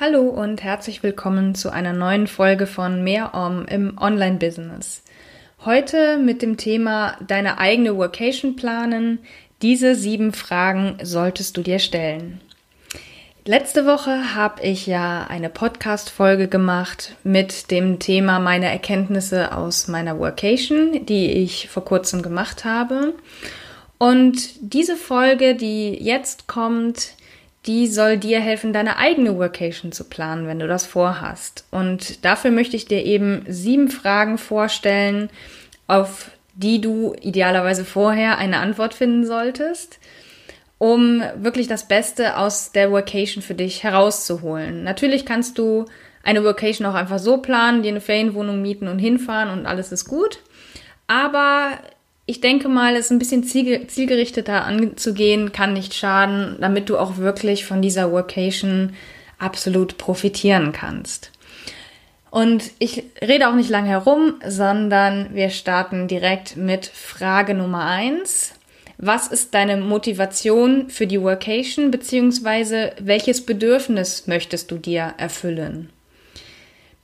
Hallo und herzlich willkommen zu einer neuen Folge von Mehr Om im Online-Business. Heute mit dem Thema deine eigene Workation planen. Diese sieben Fragen solltest du dir stellen. Letzte Woche habe ich ja eine Podcast-Folge gemacht mit dem Thema meine Erkenntnisse aus meiner Workation, die ich vor kurzem gemacht habe. Und diese Folge, die jetzt kommt, die soll dir helfen, deine eigene Workation zu planen, wenn du das vorhast. Und dafür möchte ich dir eben sieben Fragen vorstellen, auf die du idealerweise vorher eine Antwort finden solltest, um wirklich das Beste aus der Workation für dich herauszuholen. Natürlich kannst du eine Workation auch einfach so planen, dir eine Ferienwohnung mieten und hinfahren und alles ist gut. Aber ich denke mal, es ein bisschen zielgerichteter anzugehen, kann nicht schaden, damit du auch wirklich von dieser Workation absolut profitieren kannst. Und ich rede auch nicht lange herum, sondern wir starten direkt mit Frage Nummer eins. Was ist deine Motivation für die Workation, beziehungsweise welches Bedürfnis möchtest du dir erfüllen?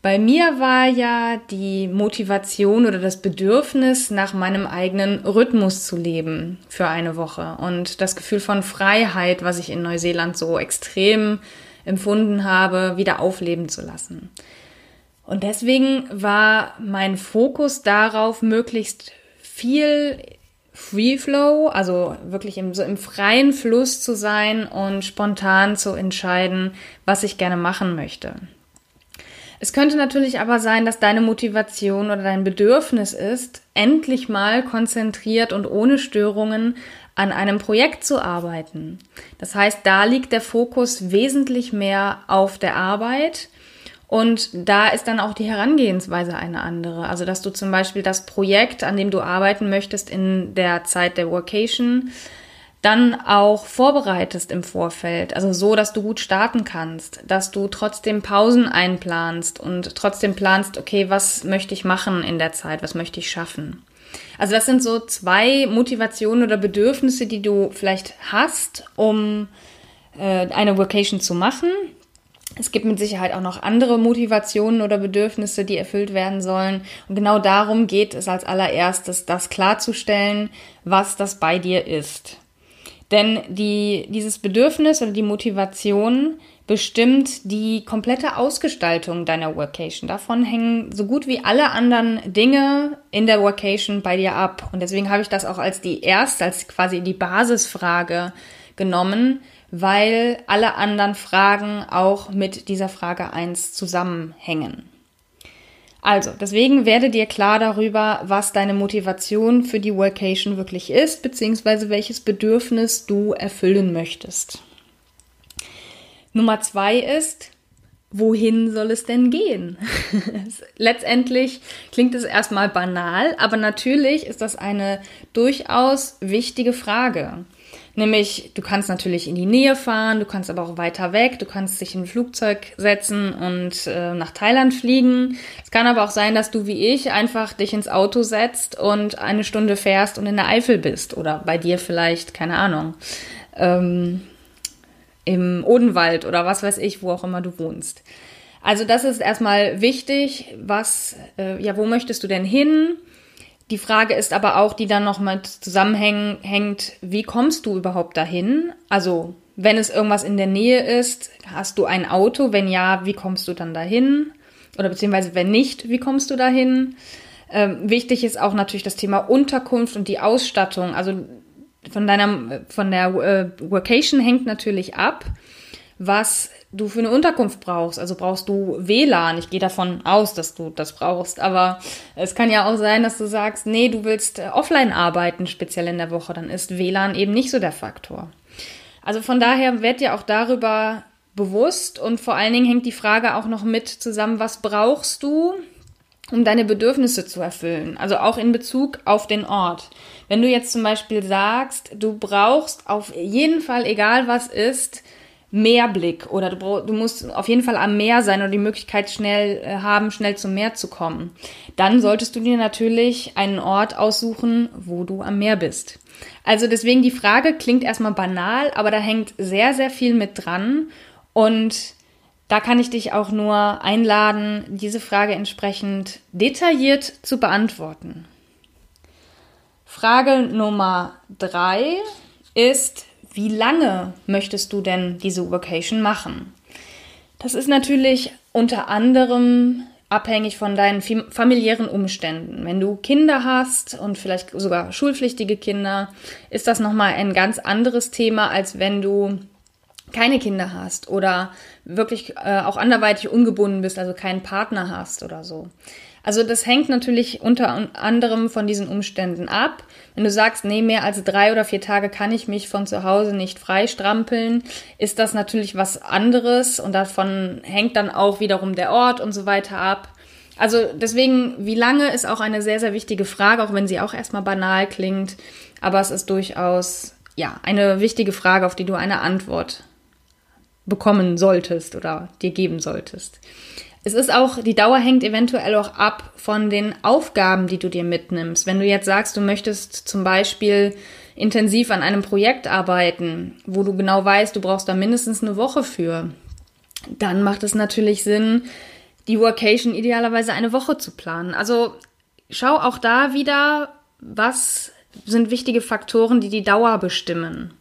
Bei mir war ja die Motivation oder das Bedürfnis, nach meinem eigenen Rhythmus zu leben für eine Woche und das Gefühl von Freiheit, was ich in Neuseeland so extrem empfunden habe, wieder aufleben zu lassen. Und deswegen war mein Fokus darauf, möglichst viel Free Flow, also wirklich im, so im freien Fluss zu sein und spontan zu entscheiden, was ich gerne machen möchte. Es könnte natürlich aber sein, dass deine Motivation oder dein Bedürfnis ist, endlich mal konzentriert und ohne Störungen an einem Projekt zu arbeiten. Das heißt, da liegt der Fokus wesentlich mehr auf der Arbeit und da ist dann auch die Herangehensweise eine andere. Also, dass du zum Beispiel das Projekt, an dem du arbeiten möchtest in der Zeit der Workation, dann auch vorbereitest im Vorfeld, also so, dass du gut starten kannst, dass du trotzdem Pausen einplanst und trotzdem planst, okay, was möchte ich machen in der Zeit, was möchte ich schaffen. Also das sind so zwei Motivationen oder Bedürfnisse, die du vielleicht hast, um äh, eine Vocation zu machen. Es gibt mit Sicherheit auch noch andere Motivationen oder Bedürfnisse, die erfüllt werden sollen. Und genau darum geht es als allererstes, das klarzustellen, was das bei dir ist. Denn die, dieses Bedürfnis oder die Motivation bestimmt die komplette Ausgestaltung deiner Workation. Davon hängen so gut wie alle anderen Dinge in der Workation bei dir ab. Und deswegen habe ich das auch als die erste, als quasi die Basisfrage genommen, weil alle anderen Fragen auch mit dieser Frage eins zusammenhängen. Also, deswegen werde dir klar darüber, was deine Motivation für die Workation wirklich ist, beziehungsweise welches Bedürfnis du erfüllen möchtest. Nummer zwei ist, wohin soll es denn gehen? Letztendlich klingt es erstmal banal, aber natürlich ist das eine durchaus wichtige Frage. Nämlich, du kannst natürlich in die Nähe fahren, du kannst aber auch weiter weg, du kannst dich in ein Flugzeug setzen und äh, nach Thailand fliegen. Es kann aber auch sein, dass du wie ich einfach dich ins Auto setzt und eine Stunde fährst und in der Eifel bist. Oder bei dir vielleicht, keine Ahnung, ähm, im Odenwald oder was weiß ich, wo auch immer du wohnst. Also das ist erstmal wichtig. Was, äh, ja, wo möchtest du denn hin? Die Frage ist aber auch, die dann noch mit zusammenhängt, wie kommst du überhaupt dahin? Also, wenn es irgendwas in der Nähe ist, hast du ein Auto? Wenn ja, wie kommst du dann dahin? Oder beziehungsweise wenn nicht, wie kommst du dahin? Ähm, wichtig ist auch natürlich das Thema Unterkunft und die Ausstattung. Also von deiner, von der äh, Workation hängt natürlich ab, was du für eine Unterkunft brauchst. Also brauchst du WLAN. Ich gehe davon aus, dass du das brauchst. Aber es kann ja auch sein, dass du sagst, nee, du willst äh, offline arbeiten, speziell in der Woche. Dann ist WLAN eben nicht so der Faktor. Also von daher werd dir auch darüber bewusst und vor allen Dingen hängt die Frage auch noch mit zusammen, was brauchst du, um deine Bedürfnisse zu erfüllen? Also auch in Bezug auf den Ort. Wenn du jetzt zum Beispiel sagst, du brauchst auf jeden Fall, egal was ist, Meerblick oder du, du musst auf jeden Fall am Meer sein oder die Möglichkeit schnell äh, haben, schnell zum Meer zu kommen, dann solltest du dir natürlich einen Ort aussuchen, wo du am Meer bist. Also deswegen die Frage klingt erstmal banal, aber da hängt sehr, sehr viel mit dran und da kann ich dich auch nur einladen, diese Frage entsprechend detailliert zu beantworten. Frage Nummer drei ist, wie lange möchtest du denn diese Vacation machen? Das ist natürlich unter anderem abhängig von deinen familiären Umständen. Wenn du Kinder hast und vielleicht sogar schulpflichtige Kinder, ist das nochmal ein ganz anderes Thema, als wenn du keine Kinder hast oder wirklich äh, auch anderweitig ungebunden bist, also keinen Partner hast oder so. Also das hängt natürlich unter anderem von diesen Umständen ab. Wenn du sagst, nee, mehr als drei oder vier Tage kann ich mich von zu Hause nicht freistrampeln, ist das natürlich was anderes und davon hängt dann auch wiederum der Ort und so weiter ab. Also deswegen, wie lange ist auch eine sehr, sehr wichtige Frage, auch wenn sie auch erstmal banal klingt. Aber es ist durchaus, ja, eine wichtige Frage, auf die du eine Antwort bekommen solltest oder dir geben solltest. Es ist auch, die Dauer hängt eventuell auch ab von den Aufgaben, die du dir mitnimmst. Wenn du jetzt sagst, du möchtest zum Beispiel intensiv an einem Projekt arbeiten, wo du genau weißt, du brauchst da mindestens eine Woche für, dann macht es natürlich Sinn, die Workation idealerweise eine Woche zu planen. Also schau auch da wieder, was sind wichtige Faktoren, die die Dauer bestimmen.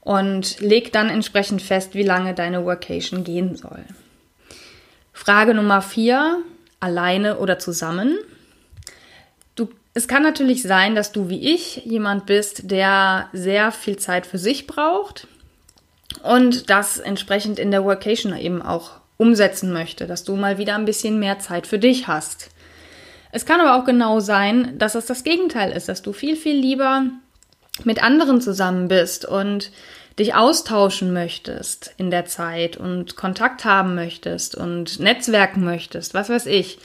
Und leg dann entsprechend fest, wie lange deine Workation gehen soll. Frage Nummer vier, alleine oder zusammen? Du, es kann natürlich sein, dass du wie ich jemand bist, der sehr viel Zeit für sich braucht und das entsprechend in der Workation eben auch umsetzen möchte, dass du mal wieder ein bisschen mehr Zeit für dich hast. Es kann aber auch genau sein, dass es das Gegenteil ist, dass du viel, viel lieber mit anderen zusammen bist und dich austauschen möchtest in der Zeit und Kontakt haben möchtest und netzwerken möchtest, was weiß ich.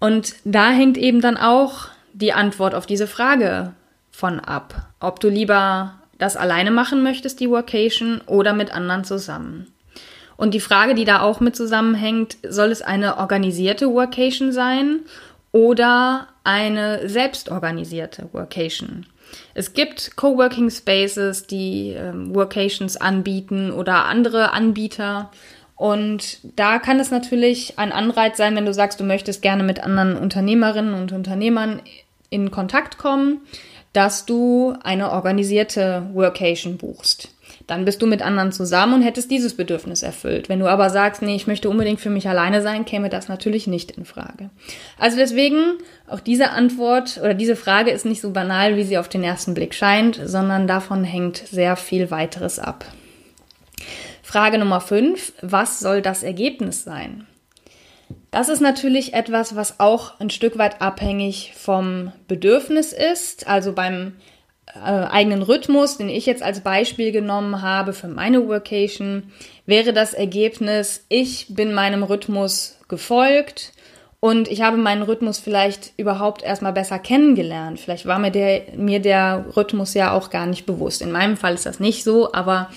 Und da hängt eben dann auch die Antwort auf diese Frage von ab, ob du lieber das alleine machen möchtest, die Workation, oder mit anderen zusammen. Und die Frage, die da auch mit zusammenhängt, soll es eine organisierte Workation sein oder eine selbstorganisierte Workation? Es gibt Coworking Spaces, die ähm, Workations anbieten oder andere Anbieter. Und da kann es natürlich ein Anreiz sein, wenn du sagst, du möchtest gerne mit anderen Unternehmerinnen und Unternehmern in Kontakt kommen, dass du eine organisierte Workation buchst dann bist du mit anderen zusammen und hättest dieses Bedürfnis erfüllt. Wenn du aber sagst, nee, ich möchte unbedingt für mich alleine sein, käme das natürlich nicht in Frage. Also deswegen, auch diese Antwort oder diese Frage ist nicht so banal, wie sie auf den ersten Blick scheint, sondern davon hängt sehr viel weiteres ab. Frage Nummer 5. Was soll das Ergebnis sein? Das ist natürlich etwas, was auch ein Stück weit abhängig vom Bedürfnis ist. Also beim äh, eigenen Rhythmus, den ich jetzt als Beispiel genommen habe für meine Workation, wäre das Ergebnis, ich bin meinem Rhythmus gefolgt und ich habe meinen Rhythmus vielleicht überhaupt erstmal besser kennengelernt. Vielleicht war mir der, mir der Rhythmus ja auch gar nicht bewusst. In meinem Fall ist das nicht so, aber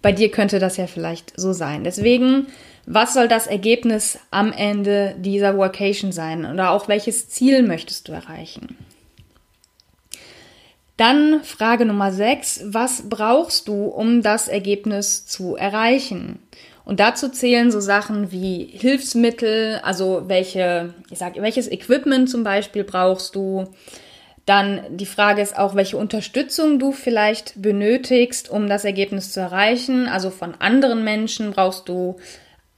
bei dir könnte das ja vielleicht so sein. Deswegen, was soll das Ergebnis am Ende dieser Workation sein? Oder auch welches Ziel möchtest du erreichen? Dann Frage Nummer 6. Was brauchst du, um das Ergebnis zu erreichen? Und dazu zählen so Sachen wie Hilfsmittel, also welche, ich sag, welches Equipment zum Beispiel brauchst du. Dann die Frage ist auch, welche Unterstützung du vielleicht benötigst, um das Ergebnis zu erreichen. Also von anderen Menschen brauchst du,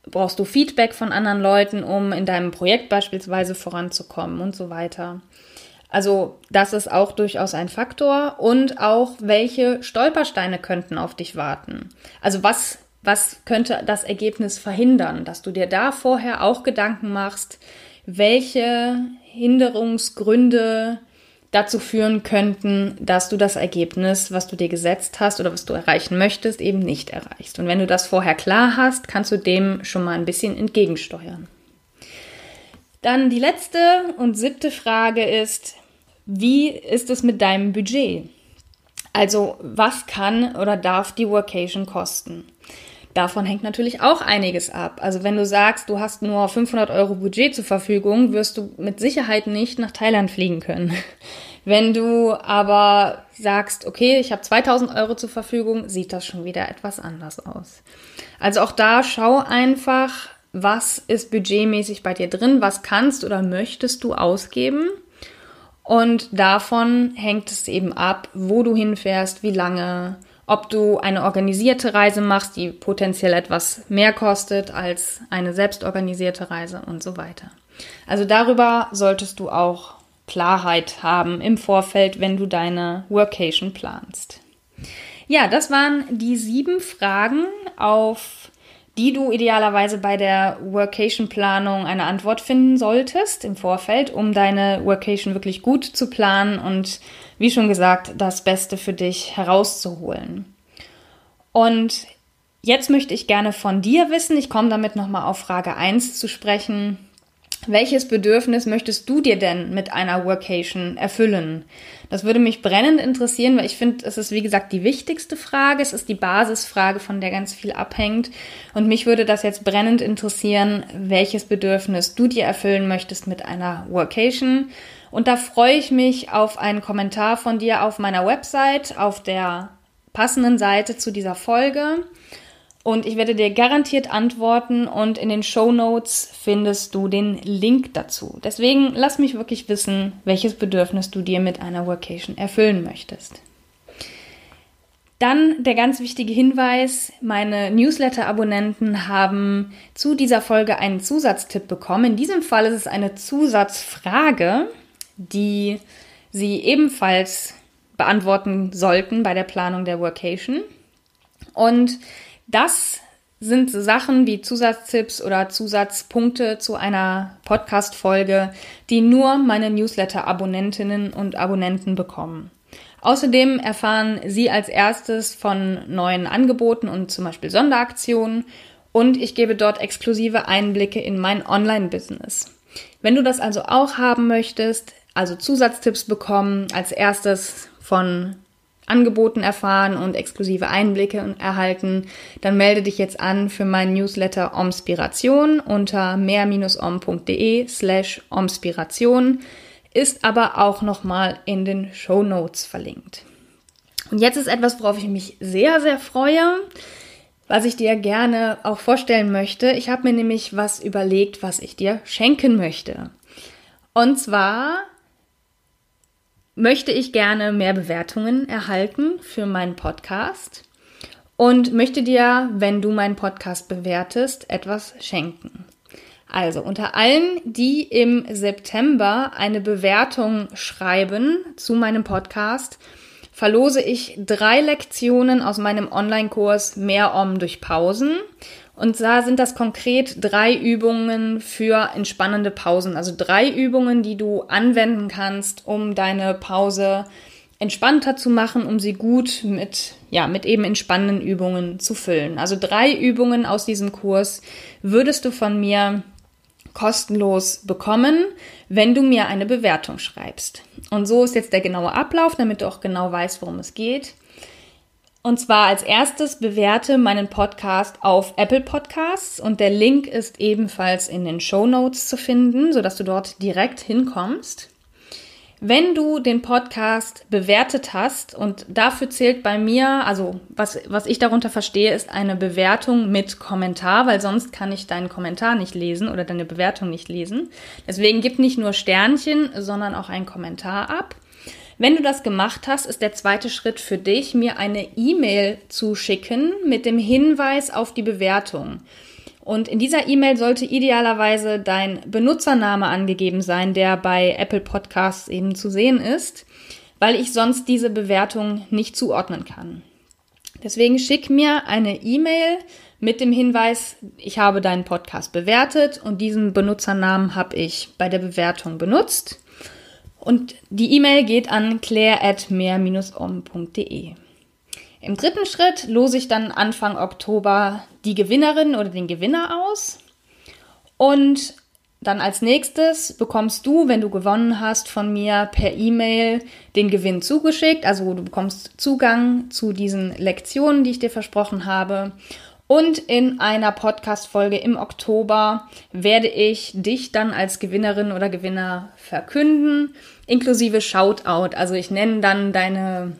brauchst du Feedback von anderen Leuten, um in deinem Projekt beispielsweise voranzukommen und so weiter. Also das ist auch durchaus ein Faktor und auch welche Stolpersteine könnten auf dich warten. Also was was könnte das Ergebnis verhindern, dass du dir da vorher auch Gedanken machst, welche Hinderungsgründe dazu führen könnten, dass du das Ergebnis, was du dir gesetzt hast oder was du erreichen möchtest, eben nicht erreichst. Und wenn du das vorher klar hast, kannst du dem schon mal ein bisschen entgegensteuern. Dann die letzte und siebte Frage ist, wie ist es mit deinem Budget? Also was kann oder darf die Workation kosten? Davon hängt natürlich auch einiges ab. Also wenn du sagst, du hast nur 500 Euro Budget zur Verfügung, wirst du mit Sicherheit nicht nach Thailand fliegen können. Wenn du aber sagst, okay, ich habe 2000 Euro zur Verfügung, sieht das schon wieder etwas anders aus. Also auch da schau einfach, was ist budgetmäßig bei dir drin, was kannst oder möchtest du ausgeben. Und davon hängt es eben ab, wo du hinfährst, wie lange, ob du eine organisierte Reise machst, die potenziell etwas mehr kostet als eine selbstorganisierte Reise und so weiter. Also darüber solltest du auch Klarheit haben im Vorfeld, wenn du deine Workation planst. Ja, das waren die sieben Fragen, auf die du idealerweise bei der Workation-Planung eine Antwort finden solltest im Vorfeld, um deine Workation wirklich gut zu planen und wie schon gesagt, das Beste für dich herauszuholen. Und jetzt möchte ich gerne von dir wissen, ich komme damit nochmal auf Frage 1 zu sprechen. Welches Bedürfnis möchtest du dir denn mit einer Workation erfüllen? Das würde mich brennend interessieren, weil ich finde, es ist wie gesagt die wichtigste Frage. Es ist die Basisfrage, von der ganz viel abhängt. Und mich würde das jetzt brennend interessieren, welches Bedürfnis du dir erfüllen möchtest mit einer Workation. Und da freue ich mich auf einen Kommentar von dir auf meiner Website, auf der passenden Seite zu dieser Folge. Und ich werde dir garantiert antworten und in den Show Notes findest du den Link dazu. Deswegen lass mich wirklich wissen, welches Bedürfnis du dir mit einer Workation erfüllen möchtest. Dann der ganz wichtige Hinweis, meine Newsletter-Abonnenten haben zu dieser Folge einen Zusatztipp bekommen. In diesem Fall ist es eine Zusatzfrage, die sie ebenfalls beantworten sollten bei der Planung der Workation. Und das sind Sachen wie Zusatztipps oder Zusatzpunkte zu einer Podcast-Folge, die nur meine Newsletter-Abonnentinnen und Abonnenten bekommen. Außerdem erfahren Sie als erstes von neuen Angeboten und zum Beispiel Sonderaktionen und ich gebe dort exklusive Einblicke in mein Online-Business. Wenn du das also auch haben möchtest, also Zusatztipps bekommen, als erstes von Angeboten erfahren und exklusive Einblicke erhalten, dann melde dich jetzt an für meinen Newsletter Omspiration unter mehr-om.de slash Omspiration, ist aber auch nochmal in den Show Notes verlinkt. Und jetzt ist etwas, worauf ich mich sehr, sehr freue, was ich dir gerne auch vorstellen möchte. Ich habe mir nämlich was überlegt, was ich dir schenken möchte. Und zwar möchte ich gerne mehr Bewertungen erhalten für meinen Podcast und möchte dir, wenn du meinen Podcast bewertest, etwas schenken. Also unter allen, die im September eine Bewertung schreiben zu meinem Podcast, verlose ich drei Lektionen aus meinem Online-Kurs Mehr Om durch Pausen. Und da sind das konkret drei Übungen für entspannende Pausen. Also drei Übungen, die du anwenden kannst, um deine Pause entspannter zu machen, um sie gut mit, ja, mit eben entspannenden Übungen zu füllen. Also drei Übungen aus diesem Kurs würdest du von mir kostenlos bekommen, wenn du mir eine Bewertung schreibst. Und so ist jetzt der genaue Ablauf, damit du auch genau weißt, worum es geht. Und zwar als erstes bewerte meinen Podcast auf Apple Podcasts und der Link ist ebenfalls in den Show Notes zu finden, sodass du dort direkt hinkommst. Wenn du den Podcast bewertet hast und dafür zählt bei mir, also was, was ich darunter verstehe, ist eine Bewertung mit Kommentar, weil sonst kann ich deinen Kommentar nicht lesen oder deine Bewertung nicht lesen. Deswegen gib nicht nur Sternchen, sondern auch einen Kommentar ab. Wenn du das gemacht hast, ist der zweite Schritt für dich, mir eine E-Mail zu schicken mit dem Hinweis auf die Bewertung. Und in dieser E-Mail sollte idealerweise dein Benutzername angegeben sein, der bei Apple Podcasts eben zu sehen ist, weil ich sonst diese Bewertung nicht zuordnen kann. Deswegen schick mir eine E-Mail mit dem Hinweis, ich habe deinen Podcast bewertet und diesen Benutzernamen habe ich bei der Bewertung benutzt. Und die E-Mail geht an claire.mehr-om.de. Im dritten Schritt lose ich dann Anfang Oktober die Gewinnerin oder den Gewinner aus. Und dann als nächstes bekommst du, wenn du gewonnen hast, von mir per E-Mail den Gewinn zugeschickt. Also du bekommst Zugang zu diesen Lektionen, die ich dir versprochen habe. Und in einer Podcast-Folge im Oktober werde ich dich dann als Gewinnerin oder Gewinner verkünden, inklusive Shoutout. Also ich nenne dann deine,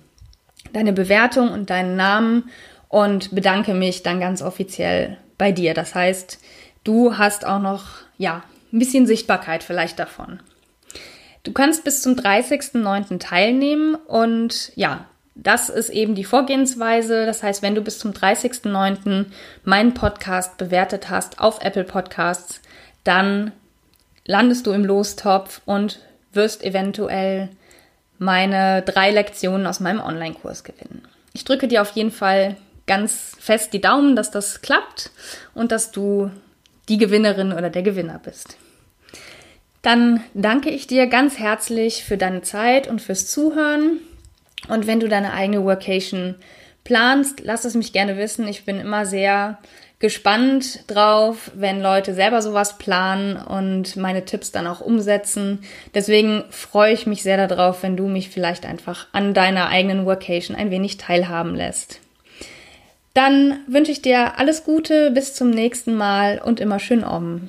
deine Bewertung und deinen Namen und bedanke mich dann ganz offiziell bei dir. Das heißt, du hast auch noch, ja, ein bisschen Sichtbarkeit vielleicht davon. Du kannst bis zum 30.09. teilnehmen und ja, das ist eben die Vorgehensweise. Das heißt, wenn du bis zum 30.09. meinen Podcast bewertet hast auf Apple Podcasts, dann landest du im Lostopf und wirst eventuell meine drei Lektionen aus meinem Online-Kurs gewinnen. Ich drücke dir auf jeden Fall ganz fest die Daumen, dass das klappt und dass du die Gewinnerin oder der Gewinner bist. Dann danke ich dir ganz herzlich für deine Zeit und fürs Zuhören. Und wenn du deine eigene Workation planst, lass es mich gerne wissen. Ich bin immer sehr gespannt drauf, wenn Leute selber sowas planen und meine Tipps dann auch umsetzen. Deswegen freue ich mich sehr darauf, wenn du mich vielleicht einfach an deiner eigenen Workation ein wenig teilhaben lässt. Dann wünsche ich dir alles Gute, bis zum nächsten Mal und immer schön om.